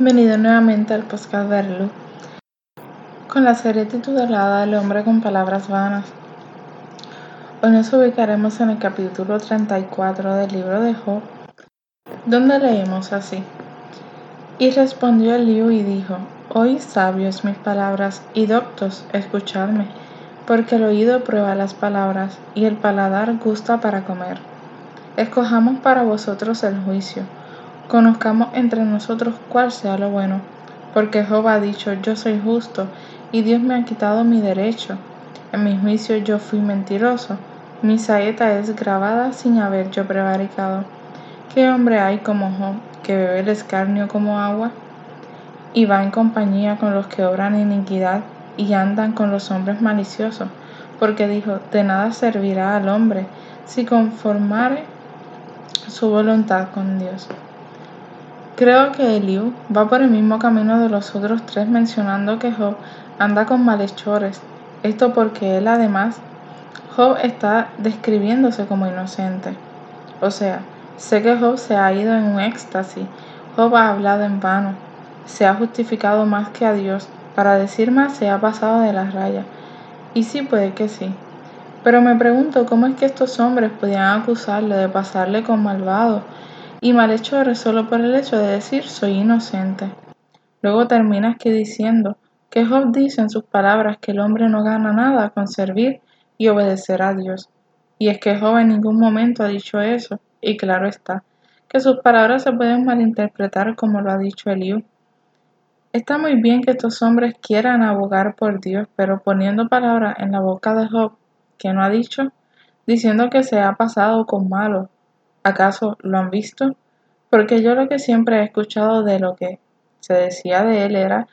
Bienvenido nuevamente al podcast Verlu con la serie titulada El hombre con palabras vanas. Hoy nos ubicaremos en el capítulo 34 del libro de Job, donde leemos así. Y respondió Eliú y dijo, Oí sabios mis palabras y doctos escuchadme, porque el oído prueba las palabras y el paladar gusta para comer. Escojamos para vosotros el juicio Conozcamos entre nosotros cuál sea lo bueno, porque Job ha dicho, yo soy justo, y Dios me ha quitado mi derecho. En mi juicio yo fui mentiroso, mi saeta es grabada sin haber yo prevaricado. ¿Qué hombre hay como Job, que bebe el escarnio como agua? Y va en compañía con los que obran iniquidad y andan con los hombres maliciosos, porque dijo, de nada servirá al hombre si conformare su voluntad con Dios. Creo que Eliú va por el mismo camino de los otros tres mencionando que Job anda con malhechores. Esto porque él además, Job está describiéndose como inocente. O sea, sé que Job se ha ido en un éxtasis. Job ha hablado en vano. Se ha justificado más que a Dios. Para decir más se ha pasado de la raya. Y sí puede que sí. Pero me pregunto cómo es que estos hombres podían acusarle de pasarle con malvado y malhechores solo por el hecho de decir soy inocente. Luego termina aquí diciendo que Job dice en sus palabras que el hombre no gana nada con servir y obedecer a Dios. Y es que Job en ningún momento ha dicho eso, y claro está, que sus palabras se pueden malinterpretar como lo ha dicho Eliú. Está muy bien que estos hombres quieran abogar por Dios, pero poniendo palabras en la boca de Job que no ha dicho, diciendo que se ha pasado con malos, ¿Acaso lo han visto? Porque yo lo que siempre he escuchado de lo que se decía de él era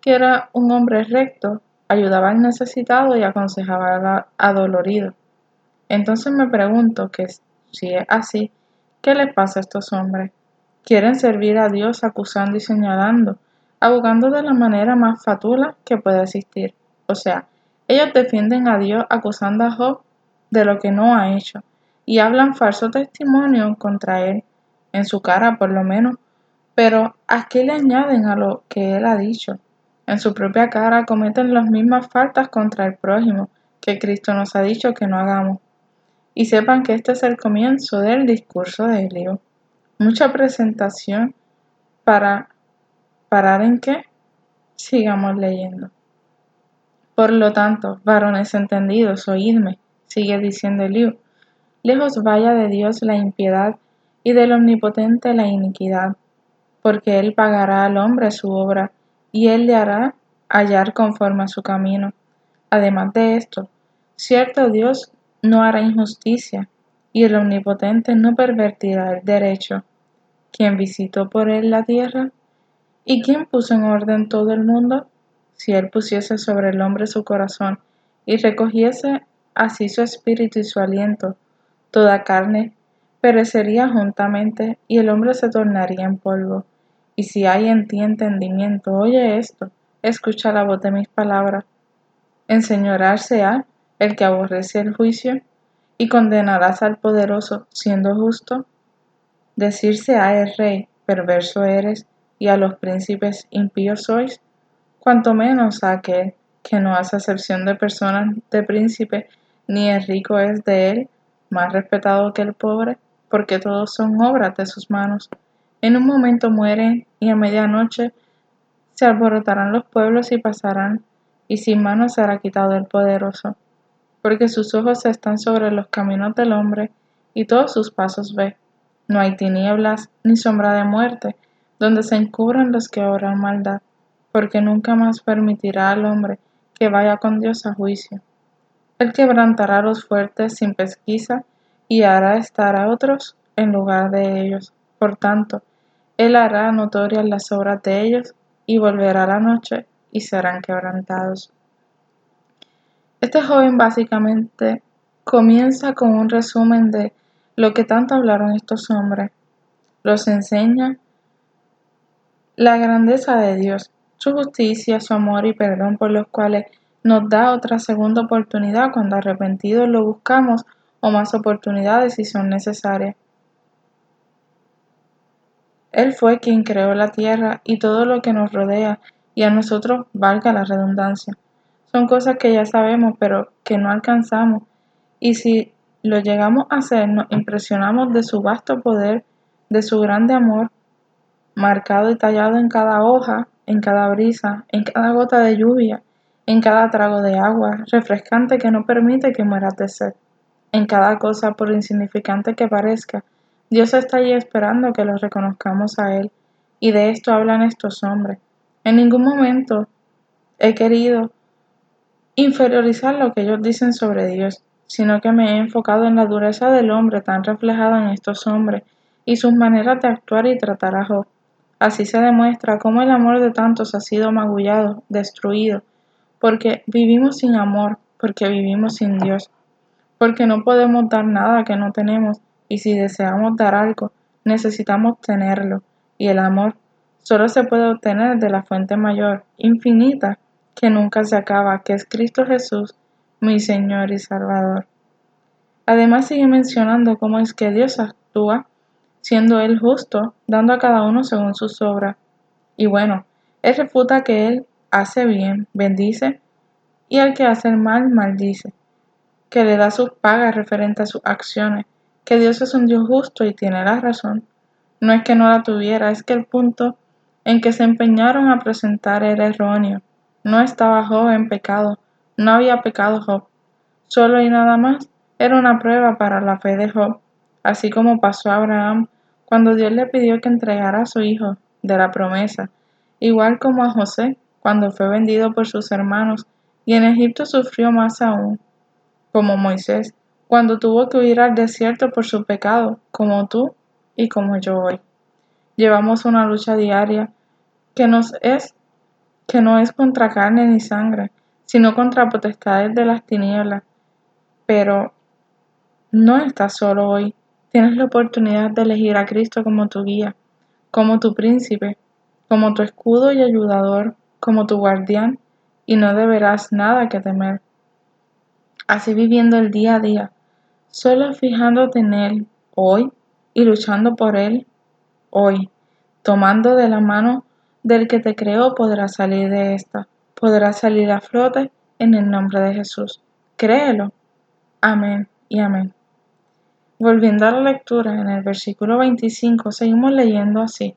que era un hombre recto, ayudaba al necesitado y aconsejaba al adolorido. Entonces me pregunto que si es así, ¿qué les pasa a estos hombres? Quieren servir a Dios acusando y señalando, abogando de la manera más fatula que pueda existir. O sea, ellos defienden a Dios acusando a Job de lo que no ha hecho y hablan falso testimonio contra él, en su cara por lo menos, pero ¿a qué le añaden a lo que él ha dicho? En su propia cara cometen las mismas faltas contra el prójimo que Cristo nos ha dicho que no hagamos. Y sepan que este es el comienzo del discurso de Elío. Mucha presentación para parar en qué? Sigamos leyendo. Por lo tanto, varones entendidos, oídme, sigue diciendo Elío, Lejos vaya de Dios la impiedad y del Omnipotente la iniquidad, porque Él pagará al hombre su obra y Él le hará hallar conforme a su camino. Además de esto, cierto Dios no hará injusticia y el Omnipotente no pervertirá el derecho. ¿Quién visitó por Él la tierra? ¿Y quién puso en orden todo el mundo? Si Él pusiese sobre el hombre su corazón y recogiese así su espíritu y su aliento, Toda carne perecería juntamente y el hombre se tornaría en polvo. Y si hay en ti entendimiento, oye esto, escucha la voz de mis palabras. Enseñorarse a el que aborrece el juicio y condenarás al poderoso siendo justo. Decirse a el rey, perverso eres, y a los príncipes impíos sois, cuanto menos a aquel que no hace acepción de personas de príncipe, ni el rico es de él, más respetado que el pobre, porque todos son obras de sus manos. En un momento mueren y a medianoche se alborotarán los pueblos y pasarán, y sin mano será quitado el poderoso, porque sus ojos están sobre los caminos del hombre y todos sus pasos ve. No hay tinieblas ni sombra de muerte donde se encubran los que obran maldad, porque nunca más permitirá al hombre que vaya con Dios a juicio. Él quebrantará los fuertes sin pesquisa y hará estar a otros en lugar de ellos. Por tanto, Él hará notorias las obras de ellos y volverá la noche y serán quebrantados. Este joven básicamente comienza con un resumen de lo que tanto hablaron estos hombres. Los enseña la grandeza de Dios, su justicia, su amor y perdón por los cuales nos da otra segunda oportunidad cuando arrepentidos lo buscamos o más oportunidades si son necesarias. Él fue quien creó la tierra y todo lo que nos rodea, y a nosotros valga la redundancia. Son cosas que ya sabemos, pero que no alcanzamos, y si lo llegamos a hacer, nos impresionamos de su vasto poder, de su grande amor, marcado y tallado en cada hoja, en cada brisa, en cada gota de lluvia, en cada trago de agua refrescante que no permite que mueras de sed, en cada cosa por insignificante que parezca, Dios está allí esperando que los reconozcamos a Él, y de esto hablan estos hombres. En ningún momento he querido inferiorizar lo que ellos dicen sobre Dios, sino que me he enfocado en la dureza del hombre tan reflejada en estos hombres y sus maneras de actuar y tratar a Job. Así se demuestra cómo el amor de tantos ha sido magullado, destruido, porque vivimos sin amor, porque vivimos sin Dios, porque no podemos dar nada que no tenemos y si deseamos dar algo, necesitamos tenerlo, y el amor solo se puede obtener de la fuente mayor, infinita, que nunca se acaba, que es Cristo Jesús, mi Señor y Salvador. Además sigue mencionando cómo es que Dios actúa, siendo Él justo, dando a cada uno según sus obras. Y bueno, Él refuta que Él hace bien, bendice, y al que hace el mal, maldice, que le da sus pagas referente a sus acciones, que Dios es un Dios justo y tiene la razón. No es que no la tuviera, es que el punto en que se empeñaron a presentar era erróneo. No estaba Job en pecado, no había pecado Job. Solo y nada más era una prueba para la fe de Job, así como pasó a Abraham cuando Dios le pidió que entregara a su hijo de la promesa, igual como a José cuando fue vendido por sus hermanos y en Egipto sufrió más aún, como Moisés cuando tuvo que huir al desierto por su pecado, como tú y como yo hoy. Llevamos una lucha diaria que nos es que no es contra carne ni sangre, sino contra potestades de las tinieblas. Pero no estás solo hoy. Tienes la oportunidad de elegir a Cristo como tu guía, como tu príncipe, como tu escudo y ayudador, como tu guardián, y no deberás nada que temer. Así viviendo el día a día, solo fijándote en Él hoy y luchando por Él hoy, tomando de la mano del que te creó podrás salir de esta, podrás salir a flote en el nombre de Jesús. Créelo. Amén y amén. Volviendo a la lectura, en el versículo 25 seguimos leyendo así.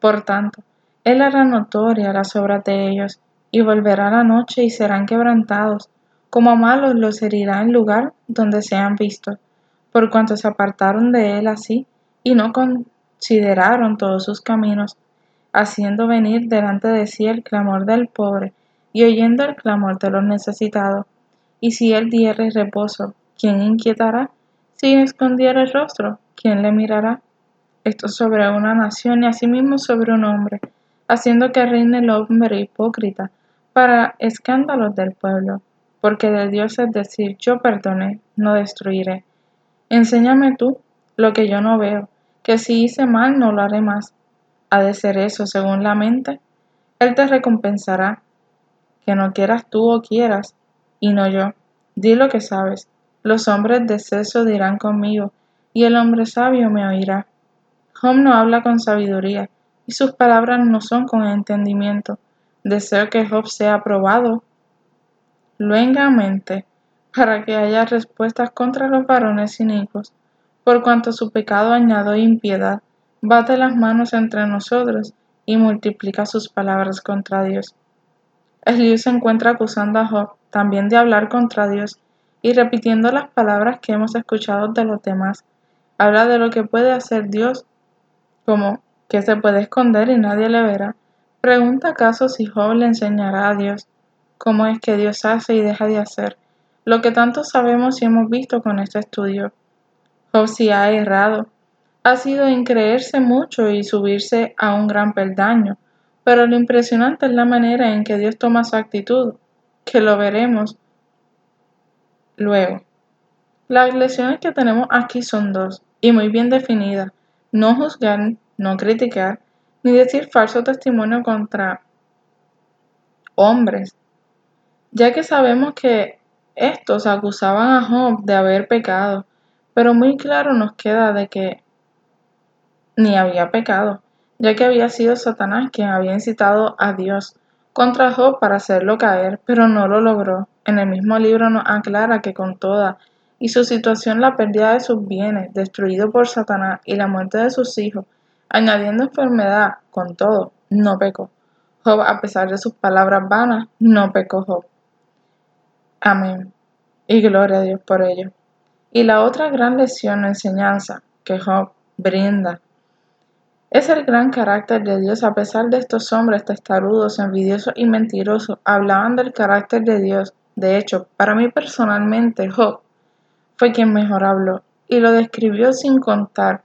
Por tanto, Él hará notoria las obras de ellos, y volverá la noche y serán quebrantados, como a malos los herirá en lugar donde sean vistos, por cuanto se apartaron de él así, y no consideraron todos sus caminos, haciendo venir delante de sí el clamor del pobre, y oyendo el clamor de los necesitados. Y si él diere reposo, ¿quién inquietará? Si escondiera el rostro, ¿quién le mirará? Esto sobre una nación y asimismo sobre un hombre, haciendo que reine el hombre hipócrita, para escándalos del pueblo porque de Dios es decir, yo perdoné, no destruiré. Enséñame tú lo que yo no veo, que si hice mal no lo haré más. Ha de ser eso según la mente. Él te recompensará, que no quieras tú o quieras, y no yo. Di lo que sabes. Los hombres de seso dirán conmigo, y el hombre sabio me oirá. Job no habla con sabiduría, y sus palabras no son con entendimiento. Deseo que Job sea aprobado luengamente, para que haya respuestas contra los varones inicuos, por cuanto su pecado añado impiedad, bate las manos entre nosotros y multiplica sus palabras contra Dios. Eliú se encuentra acusando a Job también de hablar contra Dios y repitiendo las palabras que hemos escuchado de los demás. Habla de lo que puede hacer Dios, como que se puede esconder y nadie le verá. Pregunta acaso si Job le enseñará a Dios cómo es que Dios hace y deja de hacer, lo que tanto sabemos y hemos visto con este estudio. Job si ha errado, ha sido en creerse mucho y subirse a un gran peldaño, pero lo impresionante es la manera en que Dios toma su actitud, que lo veremos luego. Las lecciones que tenemos aquí son dos, y muy bien definidas. No juzgar, no criticar, ni decir falso testimonio contra hombres, ya que sabemos que estos acusaban a Job de haber pecado, pero muy claro nos queda de que ni había pecado, ya que había sido Satanás quien había incitado a Dios contra Job para hacerlo caer, pero no lo logró. En el mismo libro nos aclara que con toda y su situación la pérdida de sus bienes, destruido por Satanás, y la muerte de sus hijos, añadiendo enfermedad, con todo, no pecó. Job, a pesar de sus palabras vanas, no pecó Job. Amén. Y gloria a Dios por ello. Y la otra gran lección o enseñanza que Job brinda es el gran carácter de Dios. A pesar de estos hombres testarudos, envidiosos y mentirosos, hablaban del carácter de Dios. De hecho, para mí personalmente, Job fue quien mejor habló y lo describió sin contar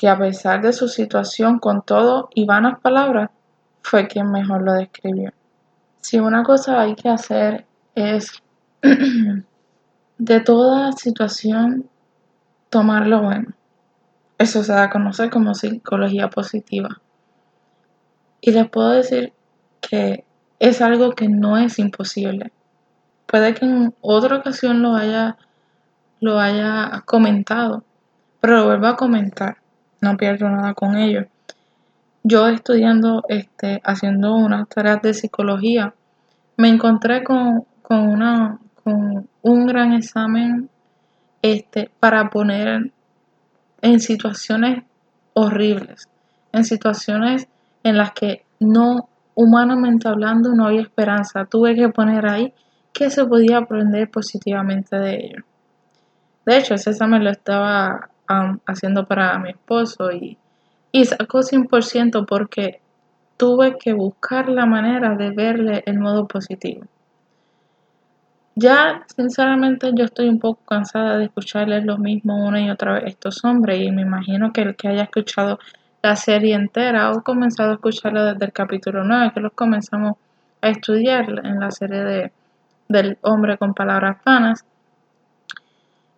que a pesar de su situación con todo y vanas palabras, fue quien mejor lo describió. Si una cosa hay que hacer es de toda situación tomar lo bueno. Eso se da a conocer como psicología positiva. Y les puedo decir que es algo que no es imposible. Puede que en otra ocasión lo haya, lo haya comentado, pero lo vuelvo a comentar. No pierdo nada con ello. Yo estudiando, este, haciendo unas tareas de psicología, me encontré con, con, una, con un gran examen este, para poner en situaciones horribles, en situaciones en las que no, humanamente hablando, no había esperanza. Tuve que poner ahí que se podía aprender positivamente de ello. De hecho, ese examen lo estaba haciendo para mi esposo y, y sacó 100% porque tuve que buscar la manera de verle el modo positivo. Ya, sinceramente, yo estoy un poco cansada de escucharles lo mismo una y otra vez estos hombres y me imagino que el que haya escuchado la serie entera o comenzado a escucharla desde el capítulo 9, que los comenzamos a estudiar en la serie de, del hombre con palabras vanas,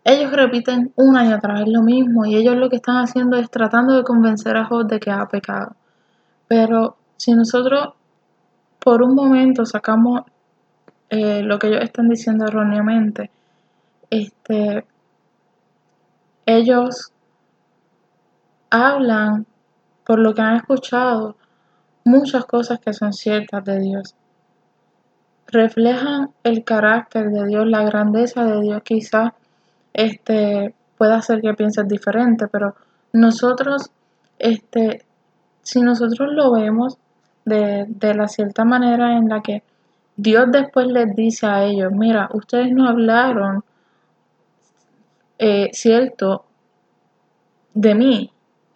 ellos repiten una y otra vez lo mismo y ellos lo que están haciendo es tratando de convencer a Job de que ha pecado. Pero si nosotros por un momento sacamos eh, lo que ellos están diciendo erróneamente, este, ellos hablan, por lo que han escuchado, muchas cosas que son ciertas de Dios. Reflejan el carácter de Dios, la grandeza de Dios. Quizás este, pueda hacer que pienses diferente, pero nosotros, este, si nosotros lo vemos de, de la cierta manera en la que Dios después les dice a ellos, mira, ustedes no hablaron, eh, cierto, de mí.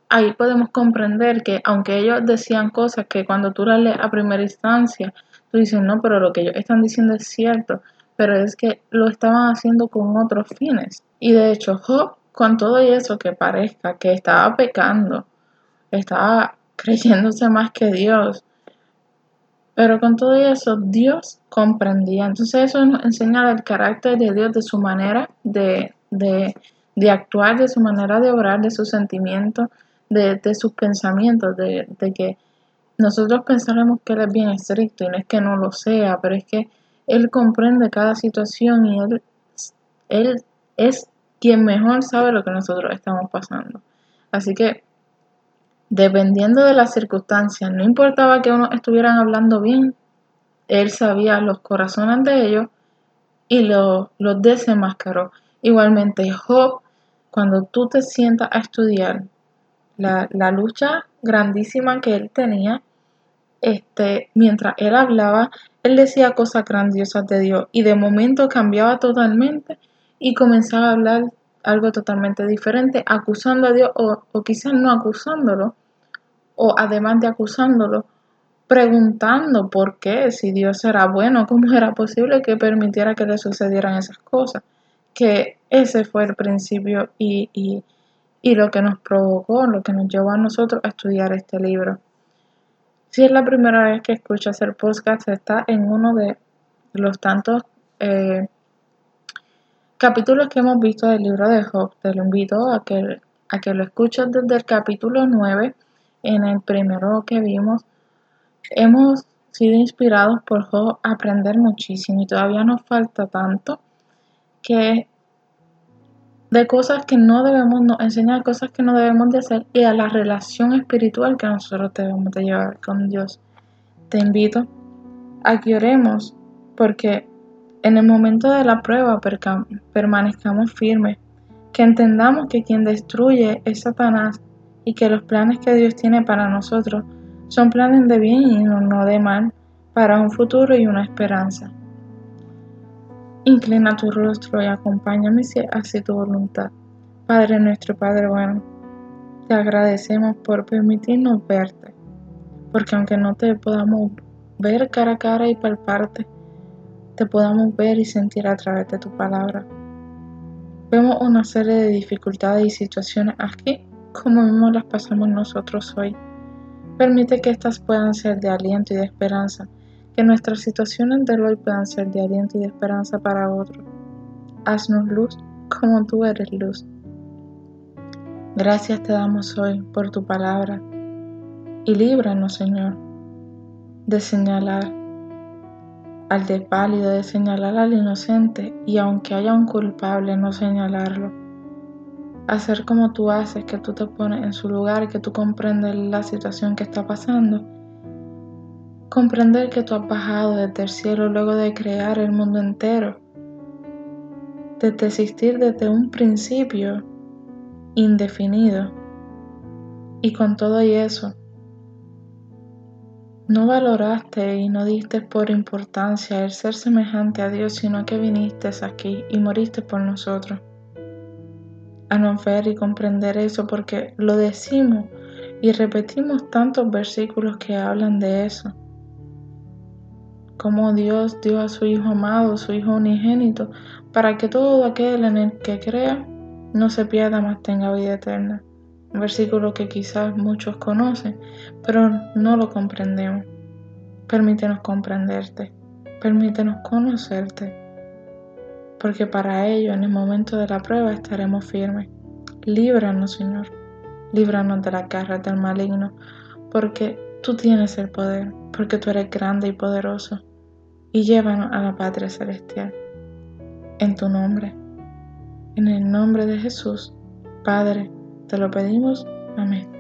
Ahí podemos comprender que aunque ellos decían cosas que cuando tú las lees a primera instancia, tú dices, no, pero lo que ellos están diciendo es cierto, pero es que lo estaban haciendo con otros fines. Y de hecho, Job, con todo eso que parezca que estaba pecando, estaba creyéndose más que Dios, pero con todo eso, Dios comprendía. Entonces eso nos enseña del carácter de Dios, de su manera de, actuar, de su manera de obrar, de sus sentimientos, de, sus pensamientos, de, que nosotros pensaremos que Él es bien estricto y no es que no lo sea, pero es que Él comprende cada situación y Él, él es quien mejor sabe lo que nosotros estamos pasando. Así que Dependiendo de las circunstancias, no importaba que uno estuvieran hablando bien, él sabía los corazones de ellos y los, desenmascaró. Igualmente, Job, cuando tú te sientas a estudiar la, la lucha grandísima que él tenía, este, mientras él hablaba, él decía cosas grandiosas de Dios y de momento cambiaba totalmente y comenzaba a hablar algo totalmente diferente, acusando a Dios o, o quizás no acusándolo, o además de acusándolo, preguntando por qué, si Dios era bueno, cómo era posible que permitiera que le sucedieran esas cosas. Que ese fue el principio y, y, y lo que nos provocó, lo que nos llevó a nosotros a estudiar este libro. Si es la primera vez que escuchas el podcast, está en uno de los tantos eh, capítulos que hemos visto del libro de Job. Te lo invito a que, a que lo escuches desde el capítulo 9 en el primero que vimos, hemos sido inspirados por Job a aprender muchísimo y todavía nos falta tanto que de cosas que no debemos, nos cosas que no debemos de hacer y a la relación espiritual que nosotros debemos de llevar con Dios. Te invito a que oremos porque en el momento de la prueba permanezcamos firmes, que entendamos que quien destruye es Satanás y que los planes que Dios tiene para nosotros son planes de bien y no de mal, para un futuro y una esperanza. Inclina tu rostro y acompáñame si hace tu voluntad. Padre nuestro, Padre bueno, te agradecemos por permitirnos verte, porque aunque no te podamos ver cara a cara y palparte, te podamos ver y sentir a través de tu palabra. Vemos una serie de dificultades y situaciones aquí, como mismo las pasamos nosotros hoy. Permite que estas puedan ser de aliento y de esperanza que nuestras situaciones de hoy puedan ser de aliento y de esperanza para otros. Haznos luz como tú eres luz. Gracias te damos hoy por tu palabra y líbranos, Señor, de señalar al desválido, de señalar al inocente y aunque haya un culpable, no señalarlo. Hacer como tú haces, que tú te pones en su lugar, que tú comprendes la situación que está pasando Comprender que tú has bajado desde el cielo luego de crear el mundo entero, desde existir desde un principio indefinido. Y con todo y eso, no valoraste y no diste por importancia el ser semejante a Dios, sino que viniste aquí y moriste por nosotros. A no ver y comprender eso porque lo decimos y repetimos tantos versículos que hablan de eso como Dios dio a su Hijo amado, su Hijo unigénito, para que todo aquel en el que crea no se pierda, más tenga vida eterna. Un versículo que quizás muchos conocen, pero no lo comprendemos. Permítenos comprenderte, permítenos conocerte, porque para ello en el momento de la prueba estaremos firmes. Líbranos, Señor, líbranos de la garra del maligno, porque tú tienes el poder, porque tú eres grande y poderoso y llévanos a la patria celestial. En tu nombre, en el nombre de Jesús, Padre, te lo pedimos. Amén.